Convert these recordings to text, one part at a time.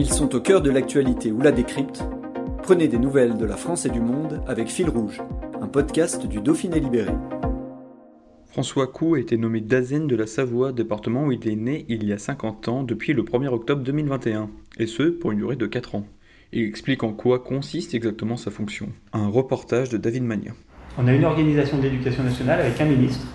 Ils sont au cœur de l'actualité ou la décrypte. Prenez des nouvelles de la France et du monde avec Fil Rouge, un podcast du Dauphiné Libéré. François Cou a été nommé Dazen de la Savoie, département où il est né il y a 50 ans, depuis le 1er octobre 2021, et ce, pour une durée de 4 ans. Il explique en quoi consiste exactement sa fonction. Un reportage de David Magna. On a une organisation de l'éducation nationale avec un ministre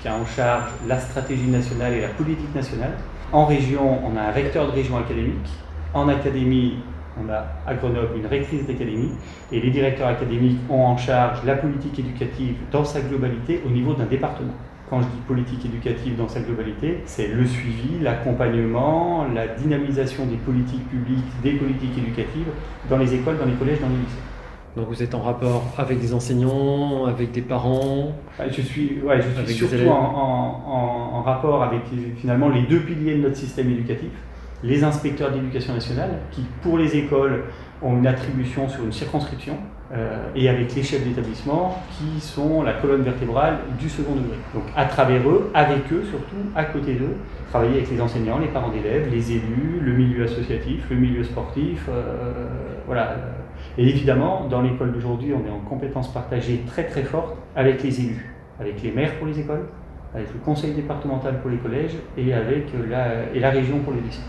qui a en charge la stratégie nationale et la politique nationale. En région, on a un recteur de région académique. En académie, on a à Grenoble une rectrice d'académie et les directeurs académiques ont en charge la politique éducative dans sa globalité au niveau d'un département. Quand je dis politique éducative dans sa globalité, c'est le suivi, l'accompagnement, la dynamisation des politiques publiques, des politiques éducatives dans les écoles, dans les collèges, dans les lycées. Donc vous êtes en rapport avec des enseignants, avec des parents Je suis, ouais, je suis surtout en, en, en, rapport avec finalement les deux piliers de notre système éducatif les inspecteurs d'éducation nationale, qui pour les écoles ont une attribution sur une circonscription, euh, et avec les chefs d'établissement, qui sont la colonne vertébrale du second degré. Donc à travers eux, avec eux surtout, à côté d'eux, travailler avec les enseignants, les parents d'élèves, les élus, le milieu associatif, le milieu sportif, euh, voilà. Et évidemment, dans l'école d'aujourd'hui, on est en compétences partagées très très fortes avec les élus, avec les maires pour les écoles, avec le conseil départemental pour les collèges et avec la, la région pour les lycées.